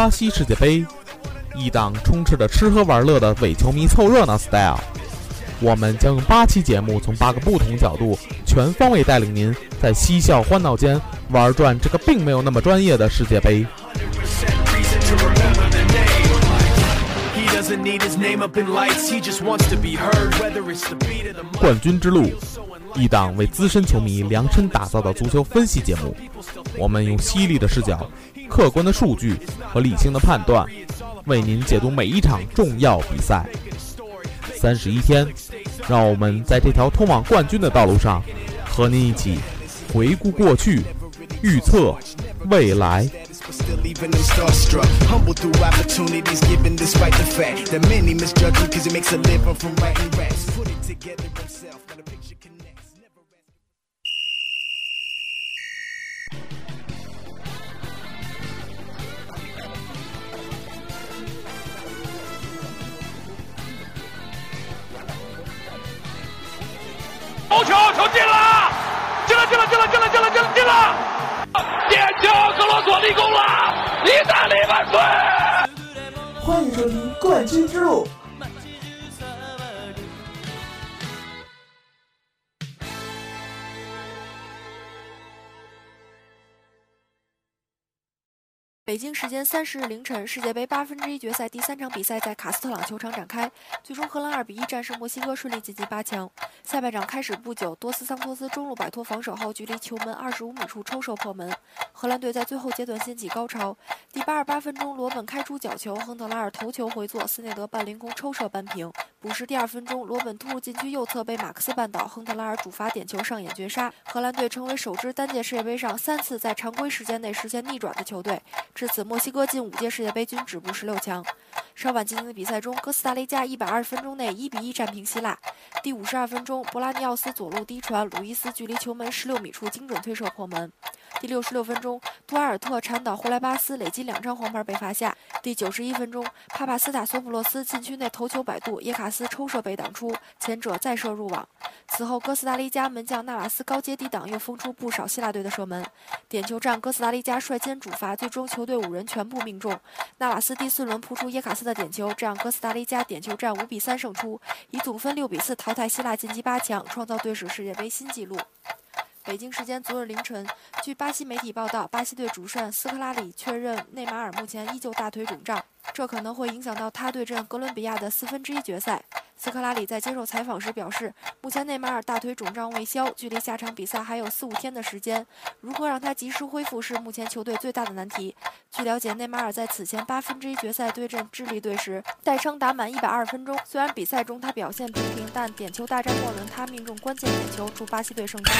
巴西世界杯，一档充斥着吃喝玩乐的伪球迷凑热闹 style。我们将用八期节目，从八个不同角度，全方位带领您在嬉笑欢闹间玩转这个并没有那么专业的世界杯。冠军之路，一档为资深球迷量身打造的足球分析节目。我们用犀利的视角。客观的数据和理性的判断，为您解读每一场重要比赛。三十一天，让我们在这条通往冠军的道路上，和您一起回顾过去，预测未来。好球球进了，进了进了进了进了进了进了进了！点球，格罗索立功了，意大利万岁！欢迎收听冠军之路。北京时间三十日凌晨，世界杯八分之一决赛第三场比赛在卡斯特朗球场展开，最终荷兰二比一战胜墨西哥，顺利晋级八强。下半场开始不久，多斯桑托斯中路摆脱防守后，距离球门二十五米处抽射破门，荷兰队在最后阶段掀起高潮。第八十八分钟，罗本开出角球，亨特拉尔头球回做，斯内德半凌空抽射扳平。补时第二分钟，罗本突入禁区右侧被马克思绊倒，亨特拉尔主罚点球上演绝杀，荷兰队成为首支单届世界杯上三次在常规时间内实现逆转的球队。至此，墨西哥近五届世界杯均止步十六强。稍晚进行的比赛中，哥斯达黎加一百二十分钟内一比一战平希腊。第五十二分钟，博拉尼奥斯左路低传，鲁伊斯距离球门十六米处精准推射破门。第六十六分钟，杜埃尔特铲倒霍莱巴斯，累积两张黄牌被罚下。第九十一分钟，帕帕斯塔索普洛斯禁区内头球摆渡，耶卡斯抽射被挡出，前者再射入网。此后，哥斯达黎加门将纳瓦斯高阶抵挡，又封出不少希腊队的射门。点球战，哥斯达黎加率先主罚，最终球队五人全部命中。纳瓦斯第四轮扑出耶卡斯的点球，这样哥斯达黎加点球战五比三胜出，以总分六比四淘汰希腊晋级八强，创造队史世界杯新纪录。北京时间昨日凌晨，据巴西媒体报道，巴西队主帅斯科拉里确认内马尔目前依旧大腿肿胀，这可能会影响到他对阵哥伦比亚的四分之一决赛。斯科拉里在接受采访时表示，目前内马尔大腿肿胀未消，距离下场比赛还有四五天的时间，如何让他及时恢复是目前球队最大的难题。据了解，内马尔在此前八分之一决赛对阵智利队时带伤打满一百二十分钟，虽然比赛中他表现平平，但点球大战末轮他命中关键点球，助巴西队胜出。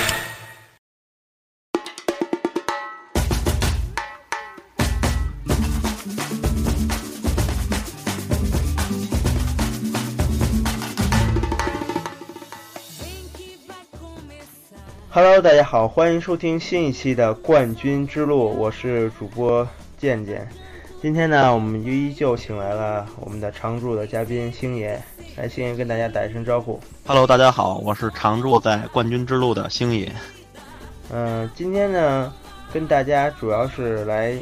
Hello，大家好，欢迎收听新一期的冠军之路，我是主播健健。今天呢，我们依旧请来了我们的常驻的嘉宾星爷，来星爷跟大家打一声招呼。Hello，大家好，我是常驻在冠军之路的星爷。嗯，今天呢，跟大家主要是来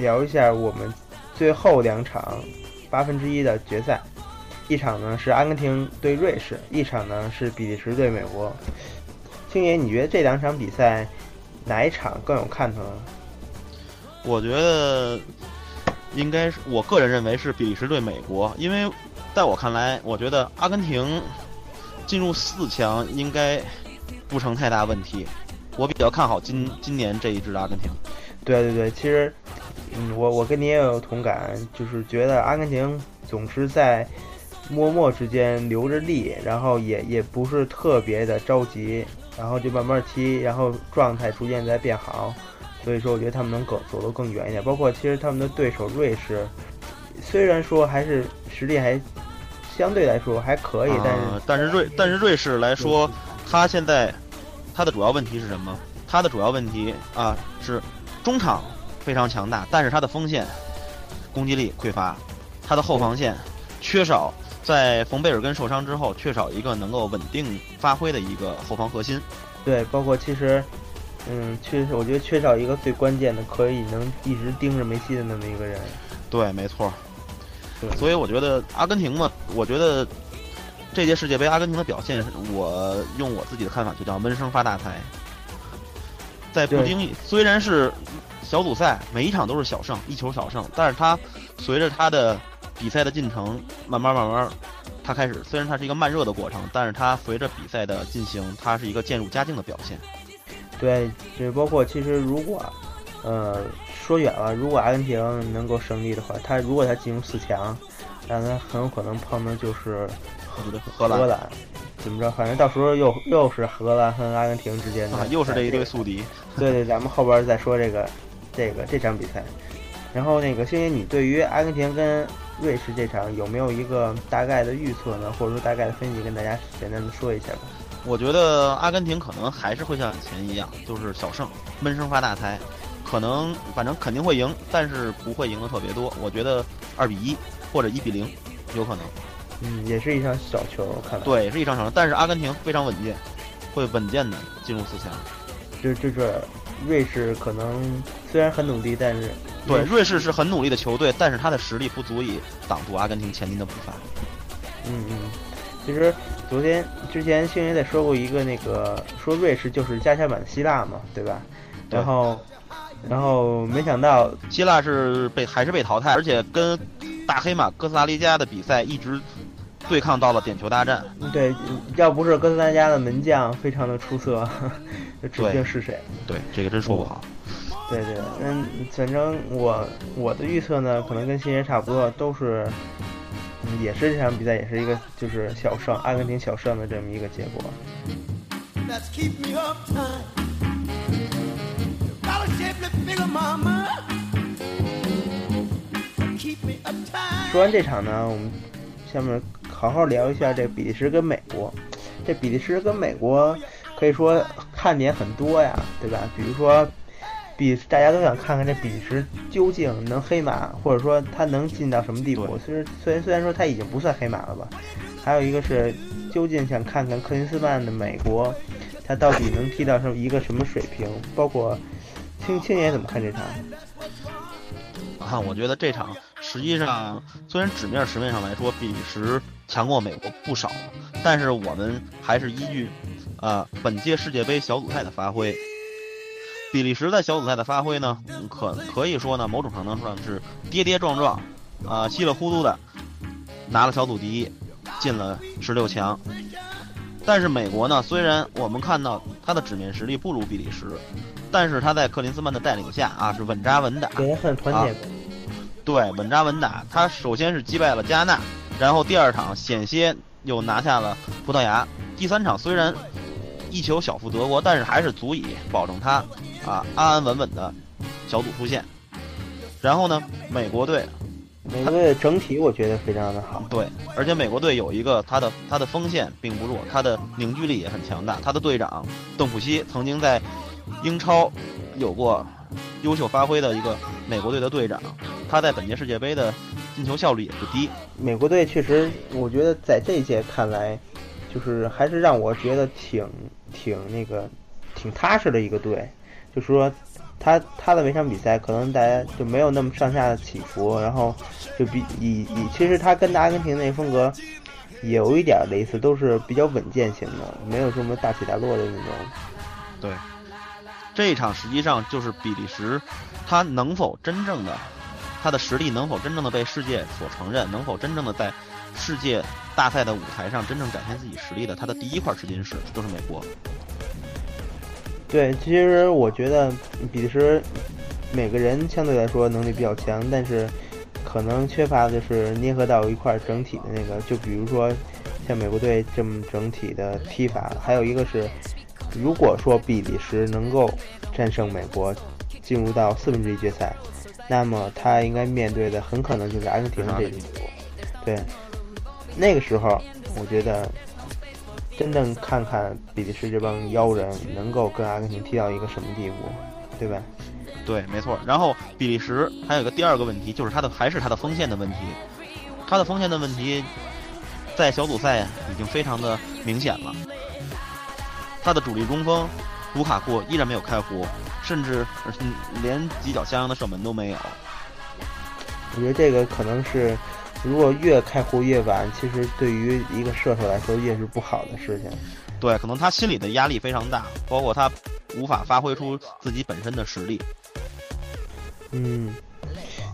聊一下我们最后两场八分之一的决赛，一场呢是阿根廷对瑞士，一场呢是比利时对美国。星爷，你觉得这两场比赛哪一场更有看头呢？我觉得应该是，我个人认为是比利时对美国，因为在我看来，我觉得阿根廷进入四强应该不成太大问题。我比较看好今今年这一支阿根廷。对对对，其实，嗯，我我跟你也有同感，就是觉得阿根廷总是在默默之间留着力，然后也也不是特别的着急，然后就慢慢踢，然后状态逐渐在变好。所以说，我觉得他们能走走得更远一点。包括其实他们的对手瑞士，虽然说还是实力还相对来说还可以，但是、呃但是瑞但是瑞士来说，他现在他的主要问题是什么？他的主要问题啊是中场非常强大，但是他的锋线攻击力匮乏，他的后防线缺少，在冯贝尔根受伤之后，缺少一个能够稳定发挥的一个后防核心。对，包括其实。嗯，缺我觉得缺少一个最关键的，可以能一直盯着梅西的那么一个人。对，没错。对，所以我觉得阿根廷嘛，我觉得这届世界杯阿根廷的表现，我用我自己的看法就叫闷声发大财。在不经意，虽然是小组赛，每一场都是小胜，一球小胜，但是他随着他的比赛的进程，慢慢慢慢，他开始虽然它是一个慢热的过程，但是它随着比赛的进行，它是一个渐入佳境的表现。对，就包括其实如果，呃，说远了，如果阿根廷能够胜利的话，他如果他进入四强，那他很有可能碰的就是荷兰。荷兰怎么着？反正到时候又又是荷兰和阿根廷之间的，啊、又是这一对宿敌。对对，咱们后边再说这个这个这场比赛。然后那个星爷，你对于阿根廷跟瑞士这场有没有一个大概的预测呢？或者说大概的分析，跟大家简单的说一下吧。我觉得阿根廷可能还是会像以前一样，就是小胜，闷声发大财，可能反正肯定会赢，但是不会赢得特别多。我觉得二比一或者一比零，有可能。嗯，也是一场小球，看来。对，是一场小球，但是阿根廷非常稳健，会稳健的进入四强。就就是瑞士可能虽然很努力，但是对瑞士是很努力的球队，但是他的实力不足以挡住阿根廷前进的步伐。嗯嗯。其实昨天之前星爷在说过一个那个说瑞士就是加强版希腊嘛，对吧？对然后然后没想到希腊是被还是被淘汰，而且跟大黑马哥斯达黎加的比赛一直对抗到了点球大战。对，要不是哥斯达黎加的门将非常的出色，就指不定是谁。对，这个真说不好。对对，嗯，反正我我的预测呢，可能跟新人差不多，都是。也是这场比赛，也是一个就是小胜，阿根廷小胜的这么一个结果。说完这场呢，我们下面好好聊一下这比利时跟美国。这比利时跟美国可以说看点很多呀，对吧？比如说。比大家都想看看这比利时究竟能黑马，或者说他能进到什么地步。虽然虽然虽然说他已经不算黑马了吧，还有一个是究竟想看看克林斯曼的美国，他到底能踢到什么一个什么水平？包括青青爷怎么看这场？啊，我觉得这场实际上虽然纸面实面上来说比利时强过美国不少，但是我们还是依据啊本届世界杯小组赛的发挥。比利时在小组赛的发挥呢，可可以说呢，某种程度上是跌跌撞撞，啊，稀里糊涂的拿了小组第一，进了十六强。但是美国呢，虽然我们看到他的纸面实力不如比利时，但是他在克林斯曼的带领下啊，是稳扎稳打，也很团结、啊。对，稳扎稳打。他首先是击败了加纳，然后第二场险些又拿下了葡萄牙，第三场虽然一球小负德国，但是还是足以保证他。啊，安安稳稳的小组出线，然后呢，美国队，美国队整体我觉得非常的好。对，而且美国队有一个他的他的锋线并不弱，他的凝聚力也很强大。他的队长邓普西曾经在英超有过优秀发挥的一个美国队的队长，他在本届世界杯的进球效率也不低。美国队确实，我觉得在这一届看来，就是还是让我觉得挺挺那个挺踏实的一个队。就是说，他他的每场比赛可能大家就没有那么上下的起伏，然后就比以以其实他跟阿根廷那风格有一点类似，都是比较稳健型的，没有什么大起大落的那种。对，这一场实际上就是比利时，他能否真正的他的实力能否真正的被世界所承认，能否真正的在世界大赛的舞台上真正展现自己实力的，他的第一块试金石就是美国。对，其实我觉得比利时每个人相对来说能力比较强，但是可能缺乏的就是捏合到一块整体的那个，就比如说像美国队这么整体的踢法，还有一个是，如果说比利时能够战胜美国，进入到四分之一决赛，那么他应该面对的很可能就是阿根廷这种组。对，那个时候我觉得。真正看看比利时这帮妖人能够跟阿根廷踢到一个什么地步，对吧？对，没错。然后比利时还有一个第二个问题，就是他的还是他的锋线的问题。他的锋线的问题在小组赛已经非常的明显了。他的主力中锋卢卡库依然没有开胡，甚至连几脚相应的射门都没有。我觉得这个可能是。如果越开壶越晚，其实对于一个射手来说越是不好的事情。对，可能他心里的压力非常大，包括他无法发挥出自己本身的实力。嗯，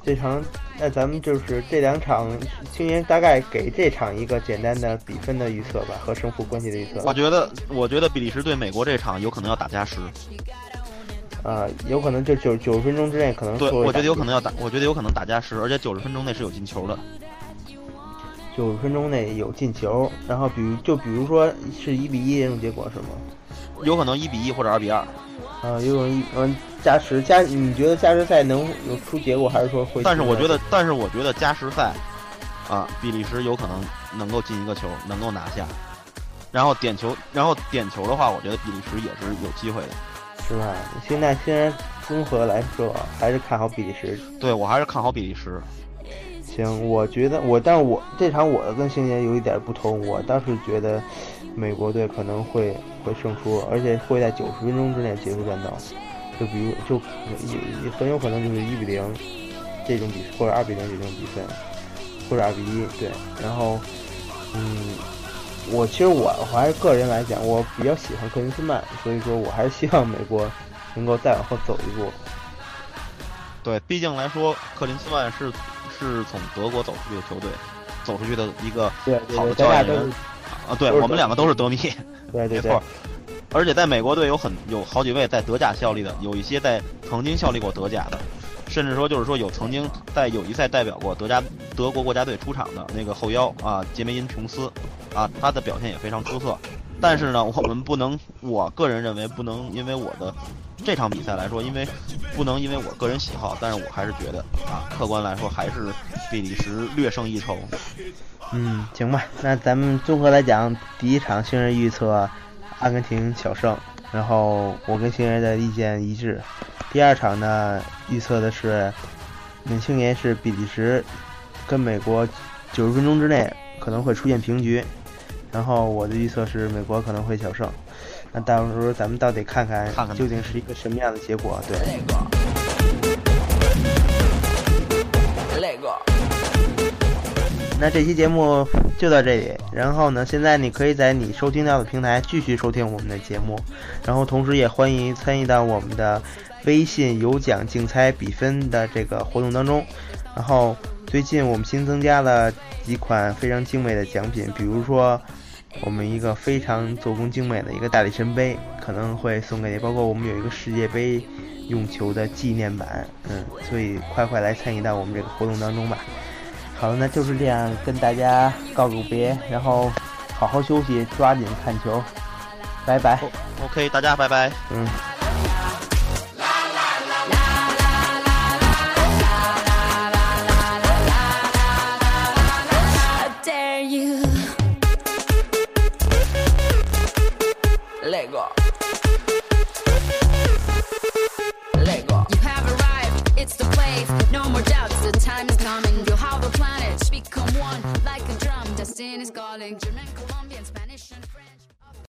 这场那咱们就是这两场，青年大概给这场一个简单的比分的预测吧，和胜负关系的预测。我觉得，我觉得比利时对美国这场有可能要打加时。啊，有可能就九九十分钟之内可能。对，我觉得有可能要打，我觉得有可能打加时，而且九十分钟内是有进球的。九十分钟内有进球，然后比如就比如说是一比一这种结果是吗？有可能一比一或者二比二。啊，有可能一嗯加时加，你觉得加时赛能有出结果，还是说会？但是我觉得，但是我觉得加时赛，啊，比利时有可能能够进一个球，能够拿下。然后点球，然后点球的话，我觉得比利时也是有机会的，是吧？现在虽然综合来说，还是看好比利时。对我还是看好比利时。行，我觉得我，但我这场我的跟星爷有一点不同，我倒是觉得美国队可能会会胜出，而且会在九十分钟之内结束战斗。就比如，就也很有可能就是一比零这种比，或者二比零这种比分，或者二比一。对，然后，嗯，我其实我我还是个人来讲，我比较喜欢克林斯曼，所以说我还是希望美国能够再往后走一步。对，毕竟来说，克林斯曼是。是从德国走出去的球队，走出去的一个好的教练员啊！对我们两个都是德迷，对没错。而且在美国队有很有好几位在德甲效力的，有一些在曾经效力过德甲的，甚至说就是说有曾经在友谊赛代表过德甲德国国家队出场的那个后腰啊，杰梅因琼斯啊，他的表现也非常出色。但是呢，我们不能，我个人认为不能因为我的。这场比赛来说，因为不能因为我个人喜好，但是我还是觉得啊，客观来说还是比利时略胜一筹。嗯，行吧，那咱们综合来讲，第一场星人预测阿根廷小胜，然后我跟星人的意见一致。第二场呢，预测的是，嗯，星爷是比利时跟美国九十分钟之内可能会出现平局，然后我的预测是美国可能会小胜。那到时候咱们到底看看，究竟是一个什么样的结果？对。那这期节目就到这里。然后呢，现在你可以在你收听到的平台继续收听我们的节目。然后同时也欢迎参与到我们的微信有奖竞猜比分的这个活动当中。然后最近我们新增加了几款非常精美的奖品，比如说。我们一个非常做工精美的一个大力神杯可能会送给你，包括我们有一个世界杯用球的纪念版，嗯，所以快快来参与到我们这个活动当中吧。好了，那就是这样跟大家告个别，然后好好休息，抓紧看球，拜拜。OK，大家拜拜。嗯。